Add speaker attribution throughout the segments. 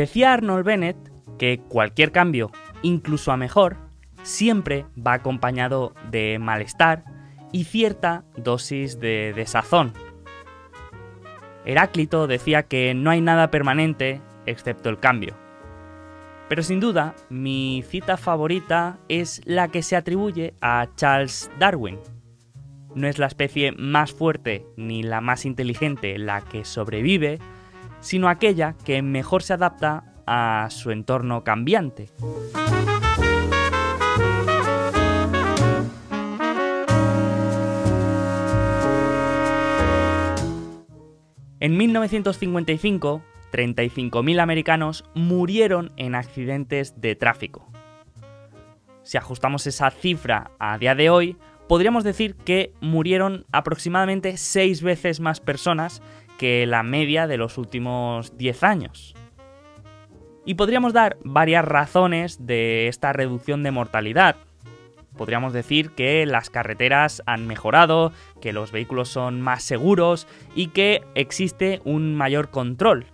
Speaker 1: Decía Arnold Bennett que cualquier cambio, incluso a mejor, siempre va acompañado de malestar y cierta dosis de desazón. Heráclito decía que no hay nada permanente excepto el cambio. Pero sin duda, mi cita favorita es la que se atribuye a Charles Darwin. No es la especie más fuerte ni la más inteligente la que sobrevive, sino aquella que mejor se adapta a su entorno cambiante. En 1955, 35.000 americanos murieron en accidentes de tráfico. Si ajustamos esa cifra a día de hoy, podríamos decir que murieron aproximadamente 6 veces más personas que la media de los últimos 10 años. Y podríamos dar varias razones de esta reducción de mortalidad, podríamos decir que las carreteras han mejorado, que los vehículos son más seguros y que existe un mayor control.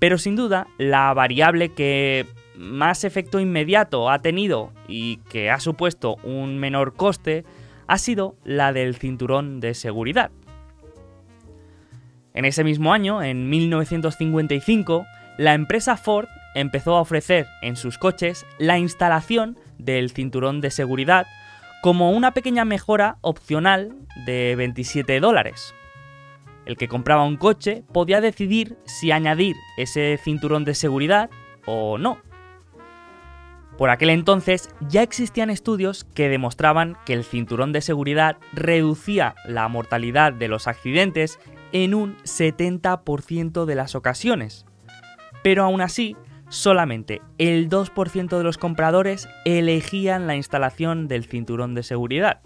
Speaker 1: Pero sin duda, la variable que más efecto inmediato ha tenido y que ha supuesto un menor coste ha sido la del cinturón de seguridad. En ese mismo año, en 1955, la empresa Ford empezó a ofrecer en sus coches la instalación del cinturón de seguridad como una pequeña mejora opcional de 27 dólares. El que compraba un coche podía decidir si añadir ese cinturón de seguridad o no. Por aquel entonces ya existían estudios que demostraban que el cinturón de seguridad reducía la mortalidad de los accidentes en un 70% de las ocasiones. Pero aún así, solamente el 2% de los compradores elegían la instalación del cinturón de seguridad.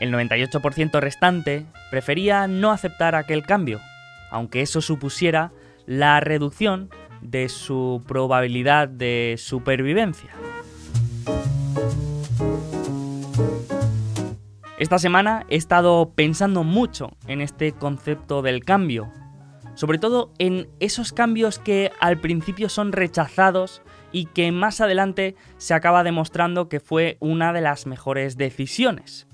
Speaker 1: El 98% restante prefería no aceptar aquel cambio, aunque eso supusiera la reducción de su probabilidad de supervivencia. Esta semana he estado pensando mucho en este concepto del cambio sobre todo en esos cambios que al principio son rechazados y que más adelante se acaba demostrando que fue una de las mejores decisiones.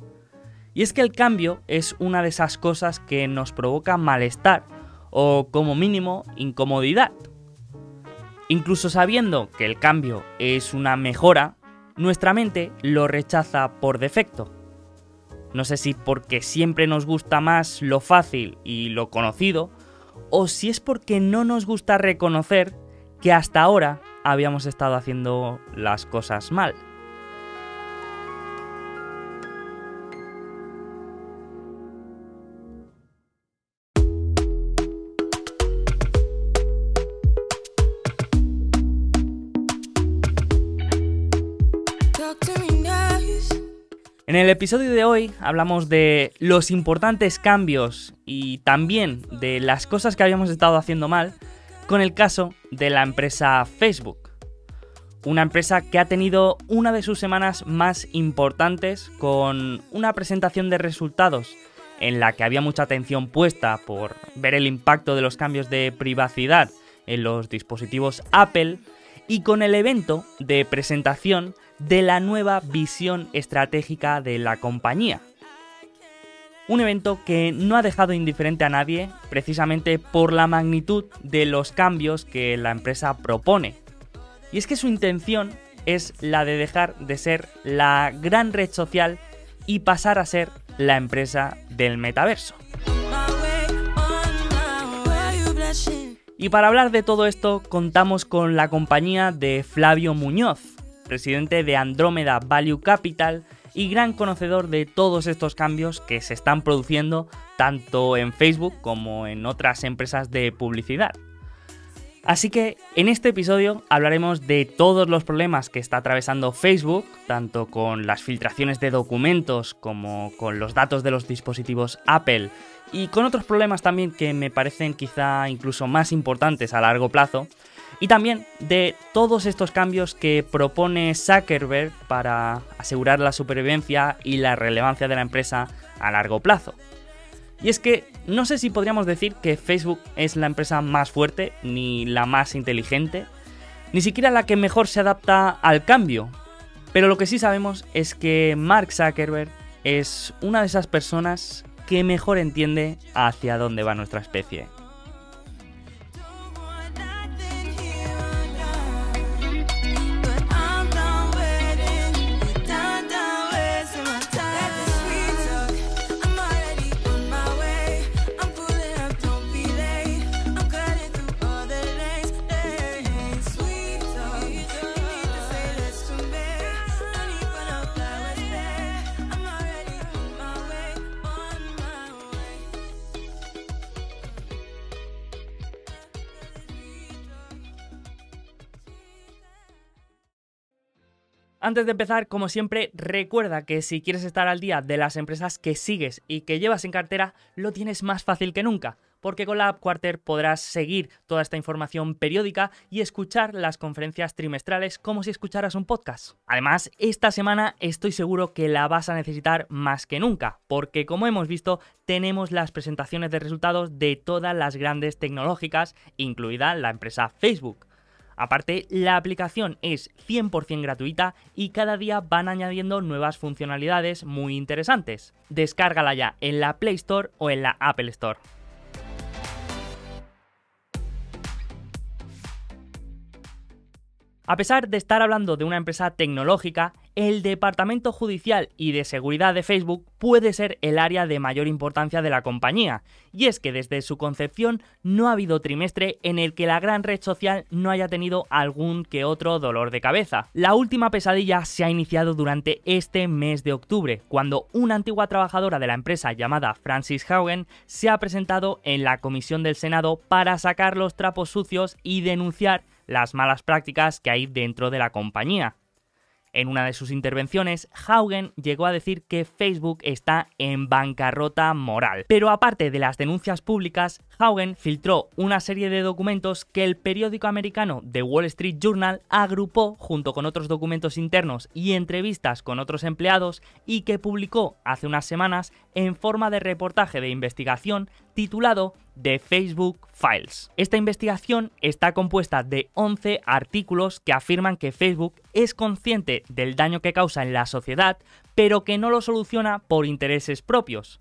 Speaker 1: Y es que el cambio es una de esas cosas que nos provoca malestar o como mínimo incomodidad. Incluso sabiendo que el cambio es una mejora, nuestra mente lo rechaza por defecto. No sé si porque siempre nos gusta más lo fácil y lo conocido, o si es porque no nos gusta reconocer que hasta ahora habíamos estado haciendo las cosas mal. En el episodio de hoy hablamos de los importantes cambios y también de las cosas que habíamos estado haciendo mal con el caso de la empresa Facebook. Una empresa que ha tenido una de sus semanas más importantes con una presentación de resultados en la que había mucha atención puesta por ver el impacto de los cambios de privacidad en los dispositivos Apple y con el evento de presentación de la nueva visión estratégica de la compañía. Un evento que no ha dejado indiferente a nadie precisamente por la magnitud de los cambios que la empresa propone. Y es que su intención es la de dejar de ser la gran red social y pasar a ser la empresa del metaverso. Y para hablar de todo esto contamos con la compañía de Flavio Muñoz, presidente de Andrómeda Value Capital y gran conocedor de todos estos cambios que se están produciendo tanto en Facebook como en otras empresas de publicidad. Así que en este episodio hablaremos de todos los problemas que está atravesando Facebook, tanto con las filtraciones de documentos como con los datos de los dispositivos Apple y con otros problemas también que me parecen quizá incluso más importantes a largo plazo, y también de todos estos cambios que propone Zuckerberg para asegurar la supervivencia y la relevancia de la empresa a largo plazo. Y es que no sé si podríamos decir que Facebook es la empresa más fuerte, ni la más inteligente, ni siquiera la que mejor se adapta al cambio. Pero lo que sí sabemos es que Mark Zuckerberg es una de esas personas que mejor entiende hacia dónde va nuestra especie. Antes de empezar, como siempre, recuerda que si quieres estar al día de las empresas que sigues y que llevas en cartera, lo tienes más fácil que nunca, porque con la App Quarter podrás seguir toda esta información periódica y escuchar las conferencias trimestrales como si escucharas un podcast. Además, esta semana estoy seguro que la vas a necesitar más que nunca, porque como hemos visto, tenemos las presentaciones de resultados de todas las grandes tecnológicas, incluida la empresa Facebook. Aparte, la aplicación es 100% gratuita y cada día van añadiendo nuevas funcionalidades muy interesantes. Descárgala ya en la Play Store o en la Apple Store. A pesar de estar hablando de una empresa tecnológica, el Departamento Judicial y de Seguridad de Facebook puede ser el área de mayor importancia de la compañía, y es que desde su concepción no ha habido trimestre en el que la gran red social no haya tenido algún que otro dolor de cabeza. La última pesadilla se ha iniciado durante este mes de octubre, cuando una antigua trabajadora de la empresa llamada Francis Haugen se ha presentado en la comisión del Senado para sacar los trapos sucios y denunciar las malas prácticas que hay dentro de la compañía. En una de sus intervenciones, Haugen llegó a decir que Facebook está en bancarrota moral. Pero aparte de las denuncias públicas, Haugen filtró una serie de documentos que el periódico americano The Wall Street Journal agrupó junto con otros documentos internos y entrevistas con otros empleados y que publicó hace unas semanas en forma de reportaje de investigación titulado The Facebook Files. Esta investigación está compuesta de 11 artículos que afirman que Facebook es consciente del daño que causa en la sociedad, pero que no lo soluciona por intereses propios.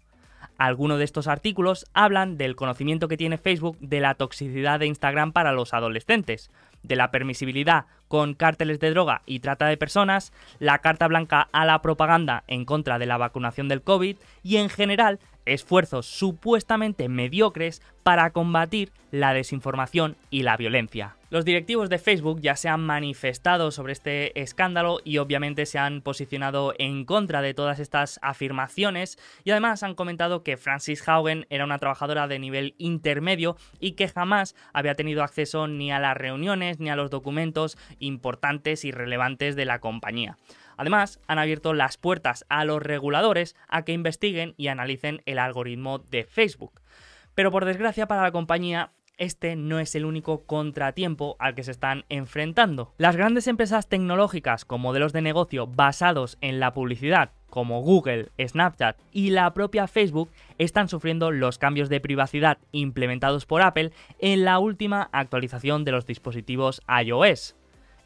Speaker 1: Algunos de estos artículos hablan del conocimiento que tiene Facebook de la toxicidad de Instagram para los adolescentes, de la permisibilidad con cárteles de droga y trata de personas, la carta blanca a la propaganda en contra de la vacunación del COVID y en general esfuerzos supuestamente mediocres para combatir la desinformación y la violencia. Los directivos de Facebook ya se han manifestado sobre este escándalo y obviamente se han posicionado en contra de todas estas afirmaciones y además han comentado que Francis Haugen era una trabajadora de nivel intermedio y que jamás había tenido acceso ni a las reuniones ni a los documentos importantes y relevantes de la compañía. Además, han abierto las puertas a los reguladores a que investiguen y analicen el algoritmo de Facebook. Pero por desgracia para la compañía, este no es el único contratiempo al que se están enfrentando. Las grandes empresas tecnológicas con modelos de negocio basados en la publicidad, como Google, Snapchat y la propia Facebook, están sufriendo los cambios de privacidad implementados por Apple en la última actualización de los dispositivos iOS,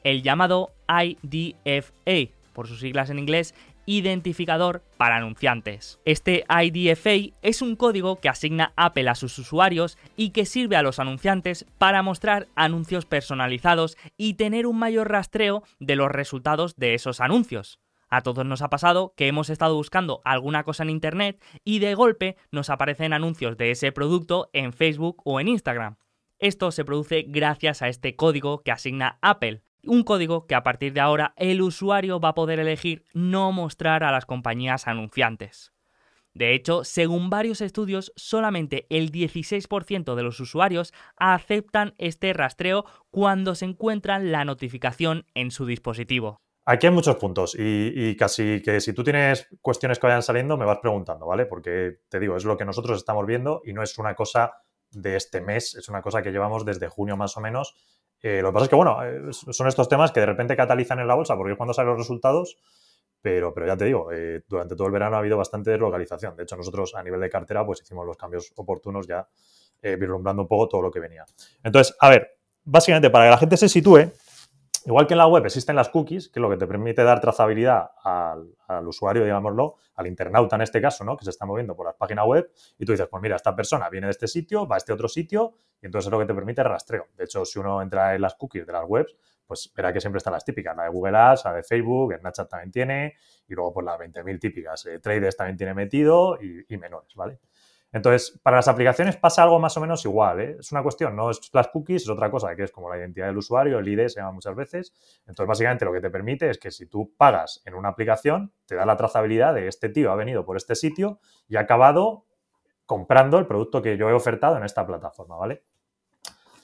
Speaker 1: el llamado IDFA, por sus siglas en inglés, identificador para anunciantes. Este IDFA es un código que asigna Apple a sus usuarios y que sirve a los anunciantes para mostrar anuncios personalizados y tener un mayor rastreo de los resultados de esos anuncios. A todos nos ha pasado que hemos estado buscando alguna cosa en Internet y de golpe nos aparecen anuncios de ese producto en Facebook o en Instagram. Esto se produce gracias a este código que asigna Apple un código que a partir de ahora el usuario va a poder elegir no mostrar a las compañías anunciantes. De hecho, según varios estudios, solamente el 16% de los usuarios aceptan este rastreo cuando se encuentran la notificación en su dispositivo.
Speaker 2: Aquí hay muchos puntos y, casi que si tú tienes cuestiones que vayan saliendo me vas preguntando, ¿vale? Porque te digo, es lo que nosotros estamos viendo y no es una cosa de este mes, es una cosa que llevamos desde junio más o menos eh, lo que pasa es que, bueno, eh, son estos temas que de repente catalizan en la bolsa porque es cuando salen los resultados, pero, pero ya te digo, eh, durante todo el verano ha habido bastante deslocalización. De hecho, nosotros a nivel de cartera, pues hicimos los cambios oportunos ya eh, vislumbrando un poco todo lo que venía. Entonces, a ver, básicamente para que la gente se sitúe, igual que en la web existen las cookies, que es lo que te permite dar trazabilidad al, usuario, digámoslo, al internauta en este caso, ¿no? que se está moviendo por la página web, y tú dices, pues mira, esta persona viene de este sitio, va a este otro sitio, y entonces es lo que te permite el rastreo. De hecho, si uno entra en las cookies de las webs, pues verá que siempre están las típicas, la de Google Ads, la de Facebook, Snapchat también tiene, y luego pues las 20.000 típicas. Eh, Traders también tiene metido y, y, menores, ¿vale? Entonces, para las aplicaciones pasa algo más o menos igual, ¿eh? Es una cuestión, no es las cookies, es otra cosa, que es como la identidad del usuario, el ID se llama muchas veces. Entonces, básicamente lo que te permite es que si tú pagas en una aplicación, te da la trazabilidad de este tío ha venido por este sitio y ha acabado comprando el producto que yo he ofertado en esta plataforma, ¿vale?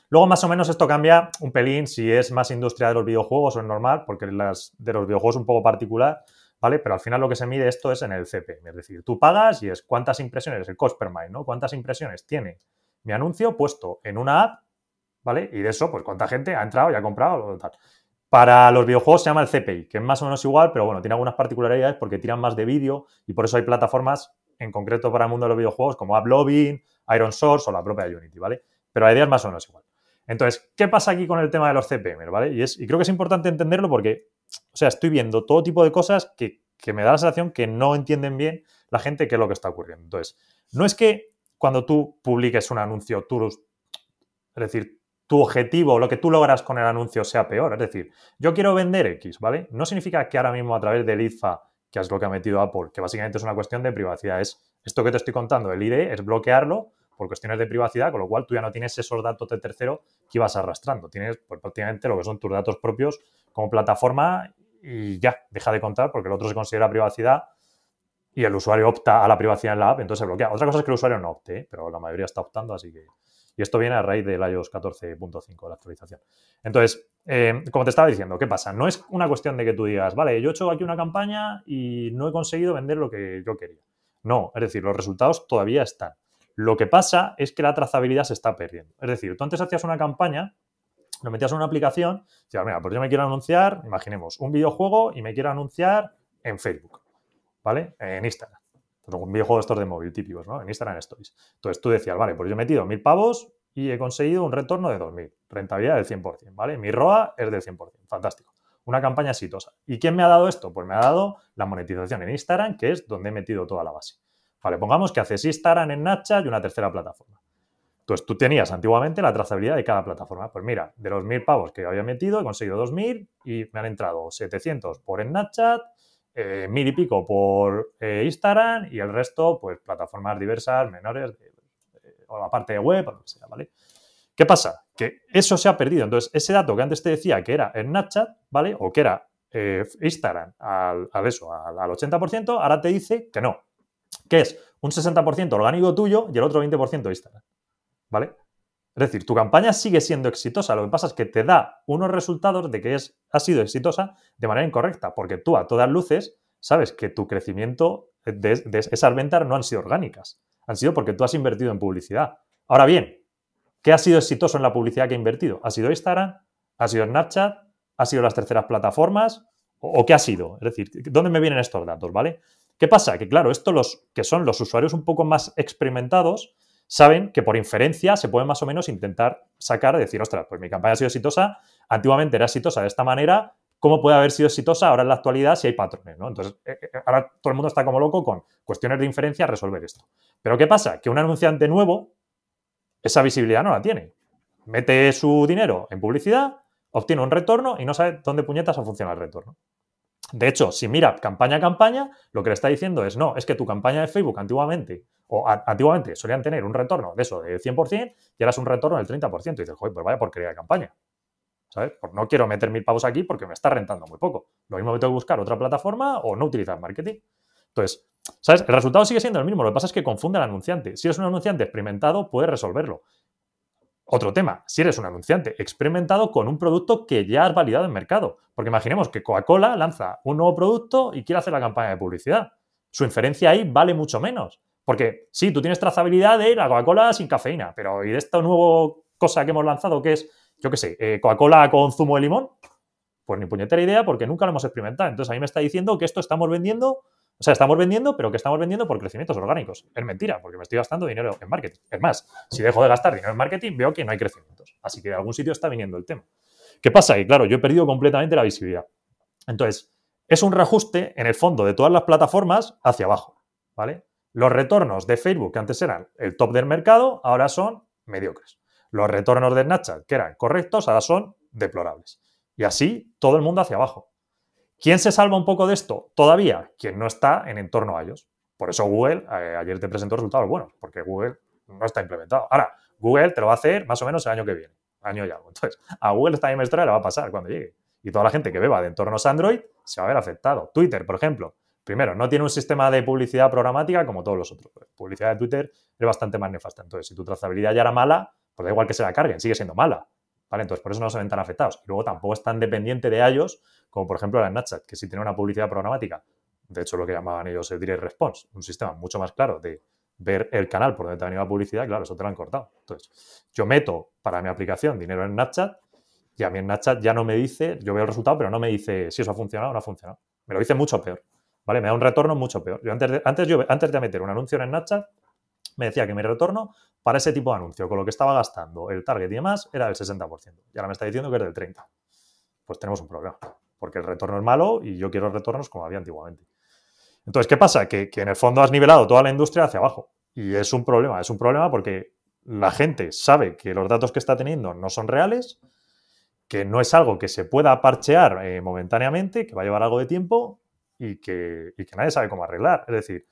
Speaker 2: Luego, más o menos, esto cambia un pelín si es más industria de los videojuegos o es normal, porque de los videojuegos es un poco particular, ¿vale? Pero al final lo que se mide esto es en el CP. Es decir, tú pagas y es cuántas impresiones, el cost per mile, ¿no? Cuántas impresiones tiene mi anuncio puesto en una app, ¿vale? Y de eso, pues cuánta gente ha entrado y ha comprado. Para los videojuegos se llama el CPI, que es más o menos igual, pero bueno, tiene algunas particularidades porque tiran más de vídeo y por eso hay plataformas en concreto para el mundo de los videojuegos como AppLovin, Iron Source o la propia Unity, ¿vale? Pero la idea es más o menos igual. Entonces, ¿qué pasa aquí con el tema de los CPM? ¿vale? Y, es, y creo que es importante entenderlo porque, o sea, estoy viendo todo tipo de cosas que, que, me da la sensación que no entienden bien la gente qué es lo que está ocurriendo. Entonces, no es que cuando tú publiques un anuncio, tú, es decir, tu objetivo, lo que tú logras con el anuncio sea peor. Es decir, yo quiero vender X, ¿vale? No significa que ahora mismo a través del IFA, que es lo que ha metido Apple, que básicamente es una cuestión de privacidad, es esto que te estoy contando, el ID, es bloquearlo por cuestiones de privacidad, con lo cual tú ya no tienes esos datos de tercero que ibas arrastrando. Tienes pues, prácticamente lo que son tus datos propios como plataforma y ya, deja de contar porque el otro se considera privacidad y el usuario opta a la privacidad en la app, entonces se bloquea. Otra cosa es que el usuario no opte, ¿eh? pero la mayoría está optando, así que... Y esto viene a raíz del iOS 14.5, la actualización. Entonces, eh, como te estaba diciendo, ¿qué pasa? No es una cuestión de que tú digas, vale, yo he hecho aquí una campaña y no he conseguido vender lo que yo quería. No, es decir, los resultados todavía están. Lo que pasa es que la trazabilidad se está perdiendo. Es decir, tú antes hacías una campaña, lo metías en una aplicación, decías, mira, pues yo me quiero anunciar, imaginemos, un videojuego y me quiero anunciar en Facebook, ¿vale? En Instagram. Un videojuego de estos de móvil típicos, ¿no? En Instagram Stories. Entonces tú decías, vale, pues yo he metido mil pavos y he conseguido un retorno de 2.000, rentabilidad del 100%, ¿vale? Mi ROA es del 100%, fantástico. Una campaña exitosa. ¿Y quién me ha dado esto? Pues me ha dado la monetización en Instagram, que es donde he metido toda la base. Vale, pongamos que haces Instagram en Snapchat y una tercera plataforma. Entonces tú tenías antiguamente la trazabilidad de cada plataforma. Pues mira, de los mil pavos que había metido, he conseguido 2.000 y me han entrado 700 por Snapchat, eh, mil y pico por eh, Instagram y el resto, pues plataformas diversas, menores, eh, o la parte de web, o lo que sea, ¿vale? ¿Qué pasa? Que eso se ha perdido. Entonces, ese dato que antes te decía que era Snapchat, ¿vale? O que era eh, Instagram al, al eso, al, al 80%, ahora te dice que no, que es un 60% orgánico tuyo y el otro 20% Instagram. ¿Vale? Es decir, tu campaña sigue siendo exitosa. Lo que pasa es que te da unos resultados de que es, ha sido exitosa de manera incorrecta, porque tú a todas luces sabes que tu crecimiento de, esas ventas no han sido orgánicas. Han sido porque tú has invertido en publicidad. Ahora bien, ¿qué ha sido exitoso en la publicidad que ha invertido? ¿Ha sido Instagram? ¿Ha sido Snapchat? ¿Ha sido las terceras plataformas? ¿O, o qué ha sido? Es decir, ¿dónde me vienen estos datos? ¿Vale? ¿Qué pasa? Que claro, esto los que son los usuarios un poco más experimentados saben que por inferencia se puede más o menos intentar sacar, decir, ostras, pues mi campaña ha sido exitosa, antiguamente era exitosa de esta manera, ¿cómo puede haber sido exitosa ahora en la actualidad si hay patrones? ¿no? Entonces, eh, eh, ahora todo el mundo está como loco con cuestiones de inferencia a resolver esto. Pero ¿qué pasa? Que un anunciante nuevo, esa visibilidad no la tiene. Mete su dinero en publicidad, obtiene un retorno y no sabe dónde puñetas va a funcionar el retorno. De hecho, si mira campaña a campaña, lo que le está diciendo es, no, es que tu campaña de Facebook antiguamente, o antiguamente solían tener un retorno de eso, del 100%, y ahora es un retorno del 30%. Y dices, joder, pues vaya porquería de campaña. ¿Sabes? Pues no quiero meter mil pavos aquí porque me está rentando muy poco. Lo mismo que tengo que buscar otra plataforma o no utilizar marketing. Entonces, ¿sabes? El resultado sigue siendo el mismo. Lo que pasa es que confunde al anunciante. Si eres un anunciante experimentado, puedes resolverlo. Otro tema, si eres un anunciante experimentado con un producto que ya has validado en mercado. Porque imaginemos que Coca-Cola lanza un nuevo producto y quiere hacer la campaña de publicidad. Su inferencia ahí vale mucho menos. Porque sí, tú tienes trazabilidad de la Coca-Cola sin cafeína, pero ¿y de esta nueva cosa que hemos lanzado que es, yo qué sé, eh, Coca-Cola con zumo de limón? Pues ni puñetera idea porque nunca lo hemos experimentado. Entonces a mí me está diciendo que esto estamos vendiendo, o sea, estamos vendiendo, pero que estamos vendiendo por crecimientos orgánicos. Es mentira, porque me estoy gastando dinero en marketing. Es más, si dejo de gastar dinero en marketing, veo que no hay crecimientos. Así que de algún sitio está viniendo el tema. ¿Qué pasa? Y claro, yo he perdido completamente la visibilidad. Entonces, es un reajuste en el fondo de todas las plataformas hacia abajo, ¿vale? Los retornos de Facebook, que antes eran el top del mercado, ahora son mediocres. Los retornos de Snapchat, que eran correctos, ahora son deplorables. Y así todo el mundo hacia abajo. ¿Quién se salva un poco de esto? Todavía, quien no está en entorno a ellos. Por eso Google eh, ayer te presentó resultados buenos, porque Google no está implementado. Ahora, Google te lo va a hacer más o menos el año que viene, año ya. Entonces, a Google esta historia le va a pasar cuando llegue. Y toda la gente que beba de entornos Android se va a ver afectado. Twitter, por ejemplo, primero, no tiene un sistema de publicidad programática como todos los otros. Publicidad de Twitter es bastante más nefasta. Entonces, si tu trazabilidad ya era mala, pues da igual que se la carguen, sigue siendo mala. ¿Vale? Entonces, por eso no se ven tan afectados. Y luego tampoco es tan dependiente de ellos como, por ejemplo, la Snapchat, que si tiene una publicidad programática, de hecho, lo que llamaban ellos el Direct Response, un sistema mucho más claro de ver el canal por donde te ha venido la publicidad, claro, eso te lo han cortado. Entonces, yo meto para mi aplicación dinero en Snapchat y a mí en Snapchat ya no me dice, yo veo el resultado, pero no me dice si eso ha funcionado o no ha funcionado. Me lo dice mucho peor. ¿Vale? Me da un retorno mucho peor. Yo antes de, antes, yo, antes de meter un anuncio en Snapchat, me decía que mi retorno para ese tipo de anuncio, con lo que estaba gastando, el target y demás, era del 60%. Y ahora me está diciendo que es del 30%. Pues tenemos un problema. Porque el retorno es malo y yo quiero retornos como había antiguamente. Entonces, ¿qué pasa? Que, que en el fondo has nivelado toda la industria hacia abajo. Y es un problema. Es un problema porque la gente sabe que los datos que está teniendo no son reales, que no es algo que se pueda parchear eh, momentáneamente, que va a llevar algo de tiempo y que, y que, nadie sabe cómo arreglar. Es decir,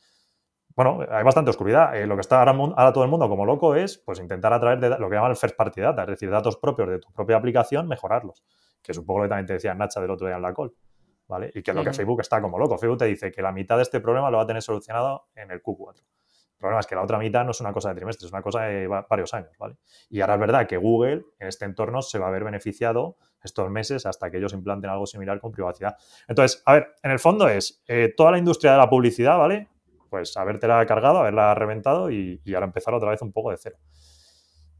Speaker 2: bueno, hay bastante oscuridad. Eh, lo que está ahora, ahora, todo el mundo como loco es pues intentar a través de lo que llaman el first party data, es decir, datos propios de tu propia aplicación, mejorarlos. Que es un poco lo que también te decía Nacha del otro día en la call. ¿Vale? Y que es lo que Facebook está como loco. Facebook te dice que la mitad de este problema lo va a tener solucionado en el Q4. El problema es que la otra mitad no es una cosa de trimestres, es una cosa de varios años, ¿vale? Y ahora es verdad que Google en este entorno se va a ver beneficiado estos meses hasta que ellos implanten algo similar con privacidad. Entonces, a ver, en el fondo es eh, toda la industria de la publicidad, ¿vale? Pues habértela cargado, haberla reventado y, ahora empezar otra vez un poco de cero.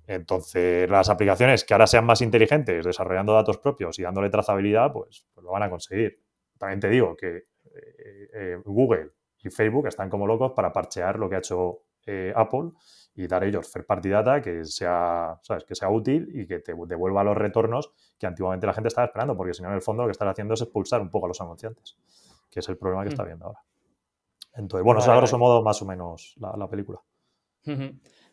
Speaker 2: Entonces, las aplicaciones que ahora sean más inteligentes, desarrollando datos propios y dándole trazabilidad, pues, pues lo van a conseguir. También te digo que eh, eh, Google y Facebook están como locos para parchear lo que ha hecho eh, Apple y dar ellos fair party data que sea, ¿sabes? que sea útil y que te devuelva los retornos que antiguamente la gente estaba esperando, porque si no, en el fondo lo que están haciendo es expulsar un poco a los anunciantes, que es el problema que está mm. viendo ahora. Entonces, bueno, eso es a grosso modo más o menos la, película.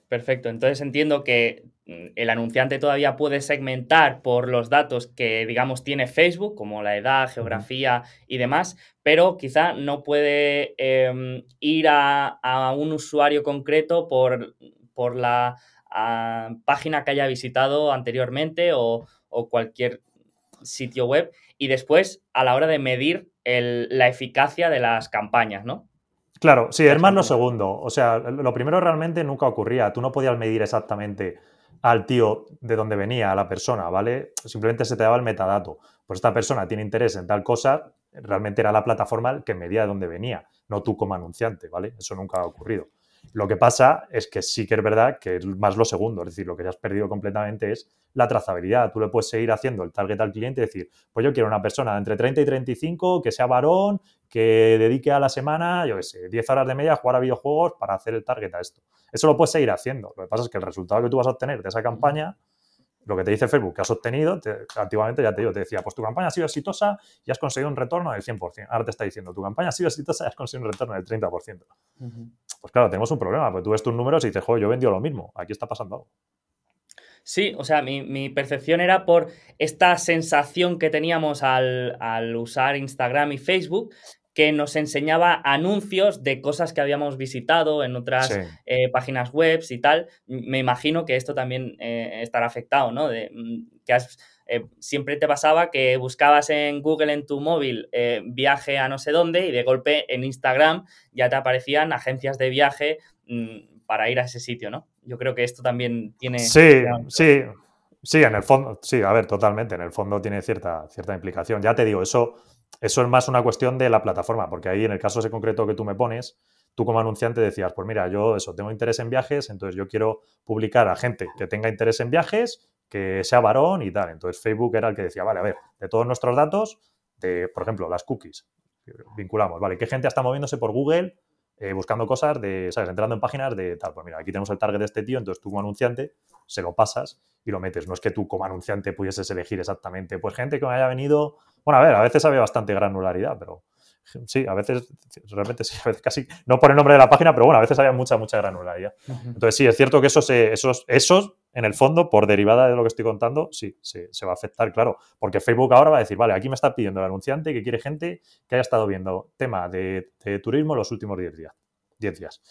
Speaker 1: Perfecto, entonces entiendo que el anunciante todavía puede segmentar por los datos que, digamos, tiene Facebook, como la edad, geografía y demás, pero quizá no puede em, ir a, un usuario concreto por, por la página que haya visitado anteriormente o, cualquier sitio web y después a la hora de medir la eficacia de las campañas, ¿no?
Speaker 2: Claro, sí, es más lo segundo. O sea, lo primero realmente nunca ocurría. Tú no podías medir exactamente al tío de dónde venía, a la persona, ¿vale? Simplemente se te daba el metadato. Pues esta persona tiene interés en tal cosa, realmente era la plataforma que medía de dónde venía, no tú como anunciante, ¿vale? Eso nunca ha ocurrido. Lo que pasa es que sí que es verdad que es más lo segundo, es decir, lo que ya has perdido completamente es la trazabilidad. Tú le puedes seguir haciendo el target al cliente y decir, pues yo quiero una persona de entre 30 y 35 que sea varón, que dedique a la semana, yo qué sé, 10 horas de media a jugar a videojuegos para hacer el target a esto. Eso lo puedes seguir haciendo. Lo que pasa es que el resultado que tú vas a obtener de esa campaña lo que te dice Facebook que has obtenido, activamente ya te digo, te decía, pues tu campaña ha sido exitosa y has conseguido un retorno del 100%. Ahora te está diciendo, tu campaña ha sido exitosa y has conseguido un retorno del 30%. Pues claro, tenemos un problema, porque tú ves tus números y dices, joder, yo he vendido lo mismo, aquí está pasando algo.
Speaker 1: Sí, o sea, mi, percepción era por esta sensación que teníamos al, al usar Instagram y Facebook, que nos enseñaba anuncios de cosas que habíamos visitado en otras eh, páginas web y tal. Me imagino que esto también eh, estará afectado, ¿no? De, mm, que eh, siempre te pasaba que buscabas en Google en tu móvil viaje a no sé dónde y de golpe en Instagram ya te aparecían agencias de viaje mm, para ir a ese sitio, ¿no? Yo creo que esto también tiene...
Speaker 2: Sí, sí, sí, en el fondo, sí, a ver, totalmente, en el fondo tiene cierta, cierta implicación. Ya te digo, eso eso es más una cuestión de la plataforma, porque ahí en el caso ese concreto que tú me pones, tú como anunciante decías, pues mira, yo eso, tengo interés en viajes, entonces yo quiero publicar a gente que tenga interés en viajes que sea varón y tal. Entonces Facebook era el que decía, vale, a ver, de todos nuestros datos, de, por ejemplo, las cookies, vinculamos, ¿vale? ¿Qué gente está moviéndose por Google eh, buscando cosas de, ¿sabes? Entrando en páginas de tal, pues mira, aquí tenemos el target de este tío, entonces tú como anunciante se lo pasas y lo metes. No es que tú como anunciante pudieses elegir exactamente, pues gente que me haya venido, bueno, a ver, a veces había bastante granularidad, pero sí, a veces, realmente sí, a veces casi, no por el nombre de la página, pero bueno, a veces había mucha, mucha granularidad. Entonces sí, es cierto que eso se, esos, esos, en el fondo, por derivada de lo que estoy contando, sí, se, va a afectar, claro, porque Facebook ahora va a decir, vale, aquí me está pidiendo el anunciante que quiere gente que haya estado viendo tema de, turismo los últimos 10 días. 10 días.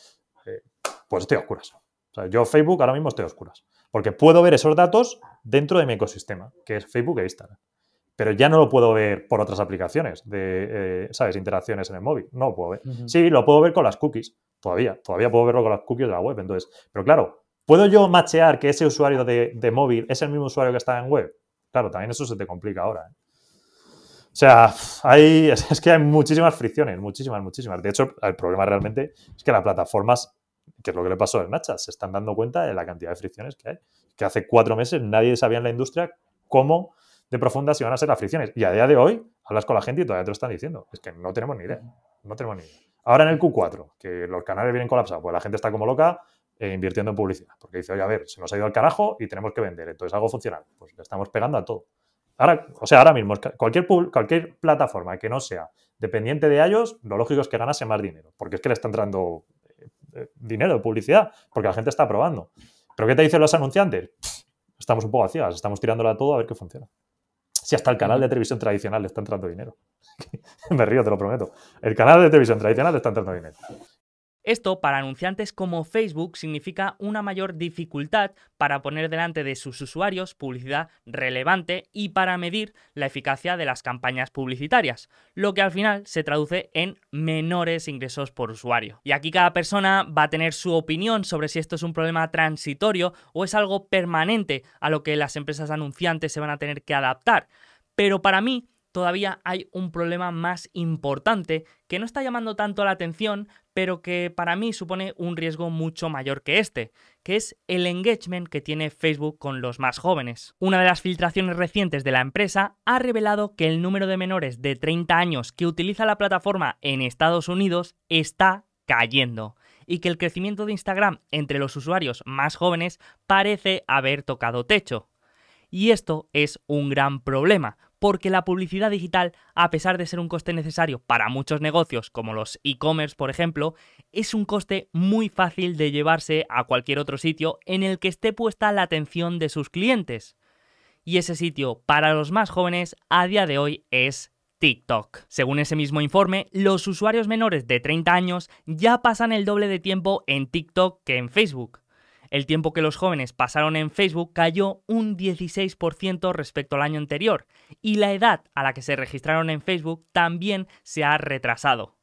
Speaker 2: Eh, pues estoy a oscuras. O sea, yo Facebook ahora mismo estoy a oscuras, porque puedo ver esos datos dentro de mi ecosistema, que es Facebook e Instagram pero ya no lo puedo ver por otras aplicaciones de, eh, ¿sabes? Interacciones en el móvil. No lo puedo ver. Sí, lo puedo ver con las cookies. Todavía, todavía puedo verlo con las cookies de la web. Entonces, pero claro, ¿puedo yo machear que ese usuario de, móvil es el mismo usuario que está en web? Claro, también eso se te complica ahora. ¿eh? O sea, hay, es que hay muchísimas fricciones, muchísimas, muchísimas. De hecho, el problema realmente es que las plataformas, que es lo que le pasó en Snapchat, se están dando cuenta de la cantidad de fricciones que hay. Que hace cuatro meses nadie sabía en la industria cómo de profundas y van a ser las fricciones. Y a día de hoy hablas con la gente y todavía te lo están diciendo. Es que no tenemos ni idea. No tenemos ni idea. Ahora en el Q4, que los canales vienen colapsados, pues la gente está como loca eh, invirtiendo en publicidad. Porque dice, oye, a ver, se nos ha ido al carajo y tenemos que vender. Entonces algo funcional. Pues le estamos pegando a todo. Ahora, o sea, ahora mismo, cualquier, cualquier plataforma que no sea dependiente de ellos, lo lógico es que ganase más dinero. Porque es que le están entrando eh, eh, dinero de publicidad, porque la gente está probando. ¿Pero qué te dicen los anunciantes? estamos un poco vacías, estamos tirándolo a todo a ver qué funciona. Si hasta el canal de televisión tradicional le está entrando dinero. Me río, te lo prometo. El canal de televisión tradicional le está entrando dinero.
Speaker 1: Esto para anunciantes como Facebook significa una mayor dificultad para poner delante de sus usuarios publicidad relevante y para medir la eficacia de las campañas publicitarias, lo que al final se traduce en menores ingresos por usuario. Y aquí cada persona va a tener su opinión sobre si esto es un problema transitorio o es algo permanente a lo que las empresas anunciantes se van a tener que adaptar. Pero para mí todavía hay un problema más importante que no está llamando tanto la atención, pero que para mí supone un riesgo mucho mayor que este, que es el engagement que tiene Facebook con los más jóvenes. Una de las filtraciones recientes de la empresa ha revelado que el número de menores de 30 años que utiliza la plataforma en Estados Unidos está cayendo y que el crecimiento de Instagram entre los usuarios más jóvenes parece haber tocado techo. Y esto es un gran problema, porque la publicidad digital, a pesar de ser un coste necesario para muchos negocios, como los e-commerce por ejemplo, es un coste muy fácil de llevarse a cualquier otro sitio en el que esté puesta la atención de sus clientes. Y ese sitio para los más jóvenes a día de hoy es TikTok. Según ese mismo informe, los usuarios menores de 30 años ya pasan el doble de tiempo en TikTok que en Facebook el tiempo que los jóvenes pasaron en Facebook cayó un 16% respecto al año anterior y la edad a la que se registraron en Facebook también se ha retrasado.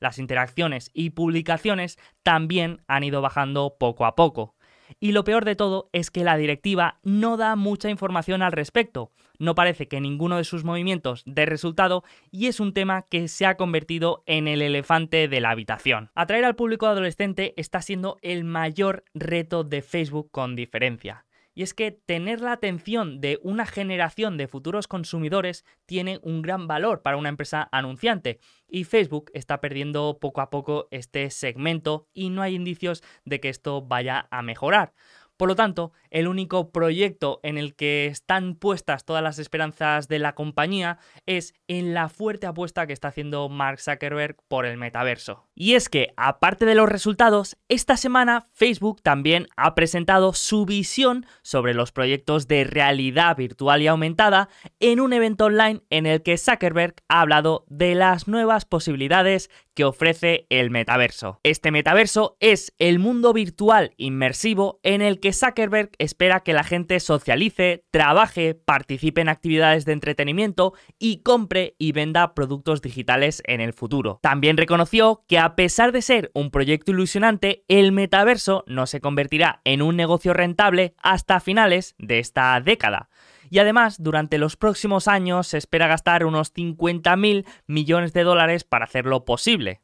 Speaker 1: Las interacciones y publicaciones también han ido bajando poco a poco. Y lo peor de todo es que la directiva no da mucha información al respecto. No parece que ninguno de sus movimientos dé resultado y es un tema que se ha convertido en el elefante de la habitación. Atraer al público adolescente está siendo el mayor reto de Facebook con diferencia. Y es que tener la atención de una generación de futuros consumidores tiene un gran valor para una empresa anunciante. Y Facebook está perdiendo poco a poco este segmento y no hay indicios de que esto vaya a mejorar. Por lo tanto, el único proyecto en el que están puestas todas las esperanzas de la compañía es en la fuerte apuesta que está haciendo Mark Zuckerberg por el metaverso. Y es que, aparte de los resultados, esta semana Facebook también ha presentado su visión sobre los proyectos de realidad virtual y aumentada en un evento online en el que Zuckerberg ha hablado de las nuevas posibilidades que ofrece el metaverso. Este metaverso es el mundo virtual inmersivo en el que Zuckerberg espera que la gente socialice, trabaje, participe en actividades de entretenimiento y compre y venda productos digitales en el futuro. También reconoció que a pesar de ser un proyecto ilusionante, el metaverso no se convertirá en un negocio rentable hasta finales de esta década y además durante los próximos años se espera gastar unos 50.000 millones de dólares para hacerlo posible.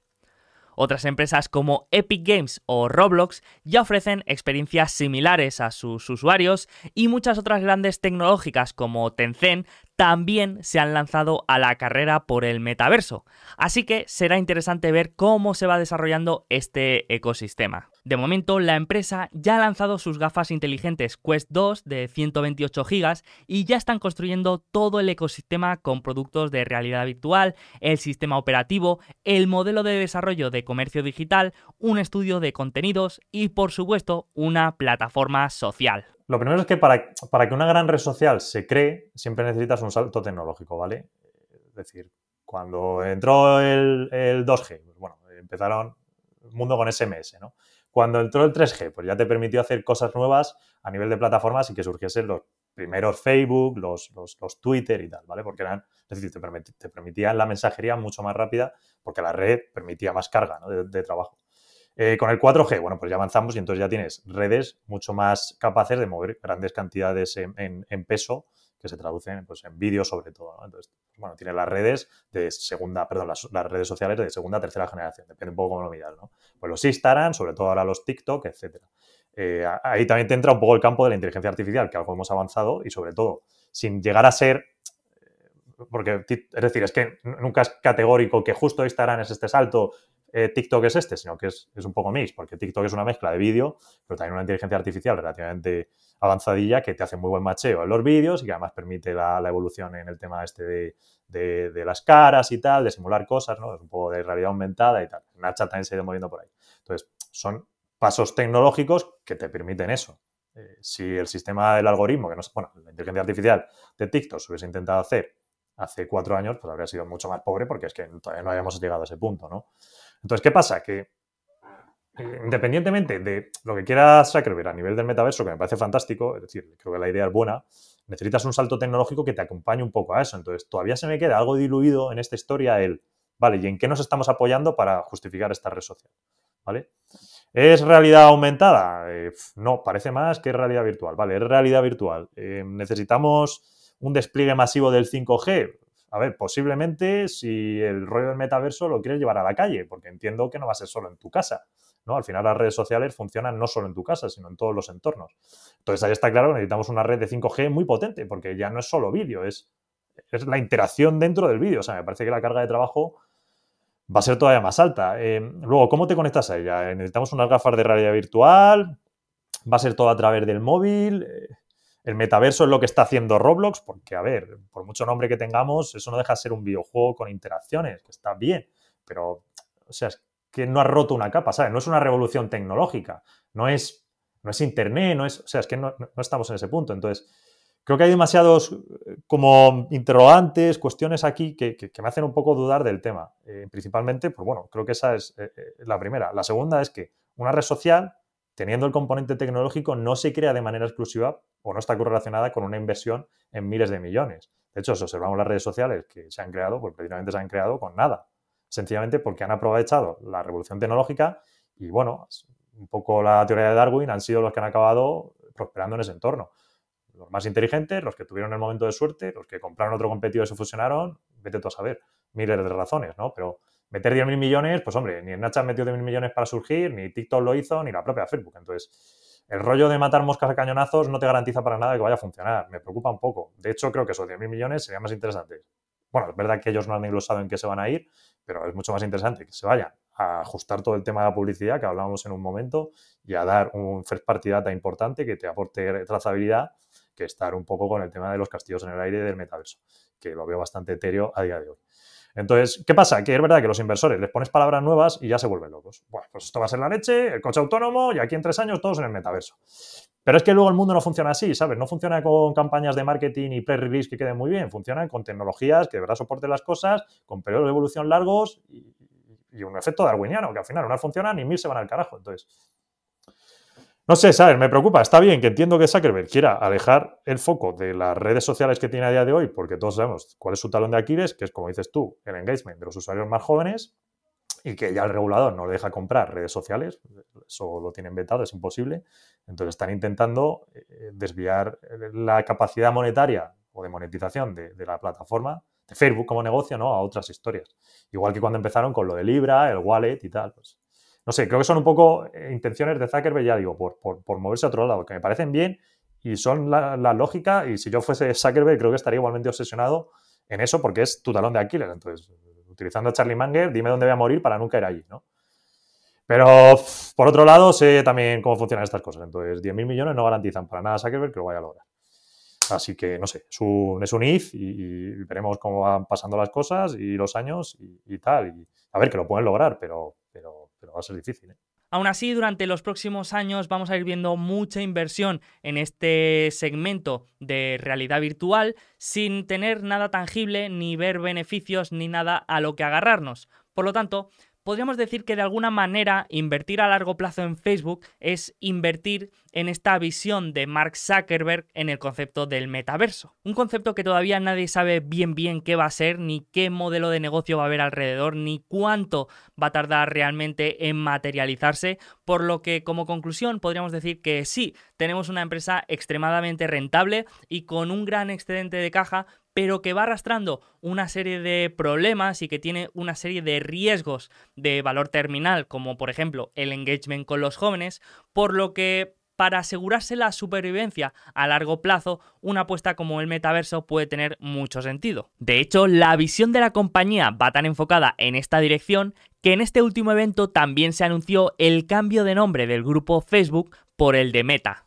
Speaker 1: Otras empresas como Epic Games o Roblox ya ofrecen experiencias similares a sus usuarios y muchas otras grandes tecnológicas como Tencent también se han lanzado a la carrera por el metaverso. Así que será interesante ver cómo se va desarrollando este ecosistema. De momento, la empresa ya ha lanzado sus gafas inteligentes Quest 2 de 128 GB y ya están construyendo todo el ecosistema con productos de realidad virtual, el sistema operativo, el modelo de desarrollo de comercio digital, un estudio de contenidos y, por supuesto, una plataforma social.
Speaker 2: Lo primero es que para, para, que una gran red social se cree, siempre necesitas un salto tecnológico, ¿vale? Es decir, cuando entró el, 2G, pues bueno, empezaron el mundo con SMS, ¿no? Cuando entró el 3G, pues ya te permitió hacer cosas nuevas a nivel de plataformas y que surgiesen los primeros Facebook, los, los, Twitter y tal, ¿vale? Porque eran, es decir, te, permitían la mensajería mucho más rápida porque la red permitía más carga de trabajo. Eh, con el 4G, bueno, pues ya avanzamos y entonces ya tienes redes mucho más capaces de mover grandes cantidades en, peso que se traducen pues, en vídeo sobre todo. Entonces, bueno, tienes las redes de segunda, perdón, las, redes sociales de segunda, tercera generación, depende un poco cómo lo miras, ¿no? Pues los Instagram, sobre todo ahora los TikTok, etcétera. Eh, ahí también te entra un poco el campo de la inteligencia artificial, que algo hemos avanzado y sobre todo, sin llegar a ser porque es decir, es que nunca es categórico que justo Instagram es este salto eh, TikTok es este, sino que es, un poco mix, porque TikTok es una mezcla de vídeo, pero también una inteligencia artificial relativamente avanzadilla que te hace muy buen macheo en los vídeos y que además permite la, evolución en el tema este de, las caras y tal, de simular cosas, ¿no? Es un poco de realidad aumentada y tal. Snapchat también se ha ido moviendo por ahí. Entonces, son pasos tecnológicos que te permiten eso. Eh, si el sistema del algoritmo, que no bueno, la inteligencia artificial de TikTok se hubiese intentado hacer hace cuatro años, pues habría sido mucho más pobre porque es que todavía no habíamos llegado a ese punto, ¿no? Entonces, ¿qué pasa? Que eh, independientemente de lo que quiera Zuckerberg a nivel del metaverso, que me parece fantástico, es decir, creo que la idea es buena, necesitas un salto tecnológico que te acompañe un poco a eso. Entonces, todavía se me queda algo diluido en esta historia el, vale, ¿y en qué nos estamos apoyando para justificar esta red social? ¿Vale? ¿Es realidad aumentada? Eh, no, parece más que es realidad virtual. Vale, es realidad virtual. Eh, ¿Necesitamos un despliegue masivo del 5G? A ver, posiblemente si el rollo del metaverso lo quieres llevar a la calle, porque entiendo que no va a ser solo en tu casa. ¿no? Al final las redes sociales funcionan no solo en tu casa, sino en todos los entornos. Entonces ahí está claro que necesitamos una red de 5G muy potente, porque ya no es solo vídeo, es, es la interacción dentro del vídeo. O sea, me parece que la carga de trabajo va a ser todavía más alta. Eh, luego, ¿cómo te conectas a ella? Necesitamos unas gafas de realidad virtual, va a ser todo a través del móvil. El metaverso es lo que está haciendo Roblox, porque, a ver, por mucho nombre que tengamos, eso no deja de ser un videojuego con interacciones, que está bien, pero, o sea, es que no ha roto una capa, ¿sabes? No es una revolución tecnológica, no es, no es Internet, no es, o sea, es que no, estamos en ese punto. Entonces, creo que hay demasiados eh, como interrogantes, cuestiones aquí que, me hacen un poco dudar del tema. Eh, principalmente, pues bueno, creo que esa es eh, la primera. La segunda es que una red social teniendo el componente tecnológico, no se crea de manera exclusiva o no está correlacionada con una inversión en miles de millones. De hecho, si observamos las redes sociales que se han creado, pues precisamente se han creado con nada. Sencillamente porque han aprovechado la revolución tecnológica y, bueno, un poco la teoría de Darwin han sido los que han acabado prosperando en ese entorno. Los más inteligentes, los que tuvieron el momento de suerte, los que compraron otro competidor y se fusionaron, vete tú a saber, miles de razones, ¿no? Pero meter 10.000 millones, pues hombre, ni Snapchat metió 10.000 millones para surgir, ni TikTok lo hizo, ni la propia Facebook. Entonces, el rollo de matar moscas a cañonazos no te garantiza para nada que vaya a funcionar. Me preocupa un poco. De hecho, creo que esos 10.000 millones serían más interesantes. Bueno, es verdad que ellos no han englosado en qué se van a ir, pero es mucho más interesante que se vayan a ajustar todo el tema de la publicidad que hablábamos en un momento y a dar un first party data importante que te aporte trazabilidad que estar un poco con el tema de los castillos en el aire del metaverso, que lo veo bastante etéreo a día de hoy. Entonces, ¿qué pasa? Que es verdad que los inversores les pones palabras nuevas y ya se vuelven locos. Bueno, pues esto va a ser la leche, el coche autónomo y aquí en tres años todos en el metaverso. Pero es que luego el mundo no funciona así, ¿sabes? No funciona con campañas de marketing y pre-release que queden muy bien, funciona con tecnologías que de verdad soporten las cosas, con periodos de evolución largos y, y un efecto darwiniano, que al final unas funcionan y mil se van al carajo. Entonces, no sé, ¿sabes? Me preocupa. Está bien que entiendo que Zuckerberg quiera alejar el foco de las redes sociales que tiene a día de hoy, porque todos sabemos cuál es su talón de Aquiles, que es, como dices tú, el engagement de los usuarios más jóvenes, y que ya el regulador no le deja comprar redes sociales, eso lo tienen vetado, es imposible. Entonces están intentando eh, desviar la capacidad monetaria o de monetización de, la plataforma Facebook como negocio, ¿no? A otras historias. Igual que cuando empezaron con lo de Libra, el wallet y tal. Pues, no sé, creo que son un poco eh, intenciones de Zuckerberg, ya digo, por, por, moverse a otro lado, que me parecen bien y son la, lógica. Y si yo fuese Zuckerberg, creo que estaría igualmente obsesionado en eso porque es tu talón de Aquiles. Entonces, utilizando a Charlie Munger, dime dónde voy a morir para nunca ir allí, ¿no? Pero, por otro lado, sé también cómo funcionan estas cosas. Entonces, 10.000 millones no garantizan para nada a Zuckerberg que lo vaya a lograr. Así que, no sé, es un, es un if y, veremos cómo van pasando las cosas y los años y, tal. Y, a ver, que lo pueden lograr, pero, pero, pero va a ser difícil. ¿eh?
Speaker 1: Aún así, durante los próximos años vamos a ir viendo mucha inversión en este segmento de realidad virtual sin tener nada tangible, ni ver beneficios, ni nada a lo que agarrarnos. Por lo tanto, podríamos decir que de alguna manera invertir a largo plazo en Facebook es invertir en esta visión de Mark Zuckerberg en el concepto del metaverso. Un concepto que todavía nadie sabe bien bien qué va a ser, ni qué modelo de negocio va a haber alrededor, ni cuánto va a tardar realmente en materializarse, por lo que como conclusión podríamos decir que sí, tenemos una empresa extremadamente rentable y con un gran excedente de caja, pero que va arrastrando una serie de problemas y que tiene una serie de riesgos de valor terminal, como por ejemplo el engagement con los jóvenes, por lo que para asegurarse la supervivencia a largo plazo, una apuesta como el metaverso puede tener mucho sentido. De hecho, la visión de la compañía va tan enfocada en esta dirección que en este último evento también se anunció el cambio de nombre del grupo Facebook por el de Meta.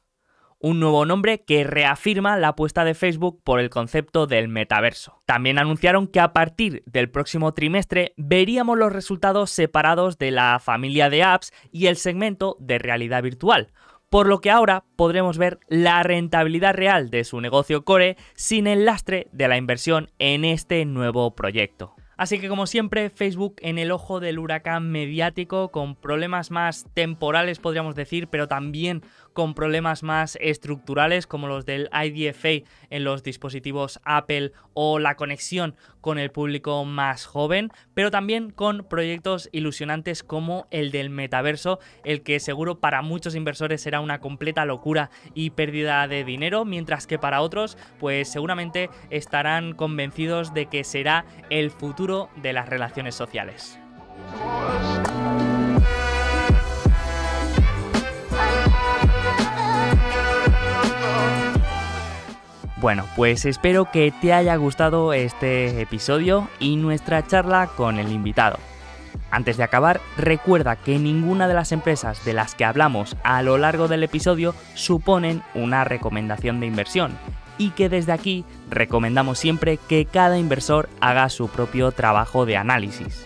Speaker 1: Un nuevo nombre que reafirma la apuesta de Facebook por el concepto del metaverso. También anunciaron que a partir del próximo trimestre veríamos los resultados separados de la familia de apps y el segmento de realidad virtual, por lo que ahora podremos ver la rentabilidad real de su negocio core sin el lastre de la inversión en este nuevo proyecto. Así que como siempre, Facebook en el ojo del huracán mediático, con problemas más temporales podríamos decir, pero también con problemas más estructurales como los del IDFA en los dispositivos Apple o la conexión con el público más joven, pero también con proyectos ilusionantes como el del metaverso, el que seguro para muchos inversores será una completa locura y pérdida de dinero, mientras que para otros pues seguramente estarán convencidos de que será el futuro de las relaciones sociales. Bueno, pues espero que te haya gustado este episodio y nuestra charla con el invitado. Antes de acabar, recuerda que ninguna de las empresas de las que hablamos a lo largo del episodio suponen una recomendación de inversión y que desde aquí recomendamos siempre que cada inversor haga su propio trabajo de análisis.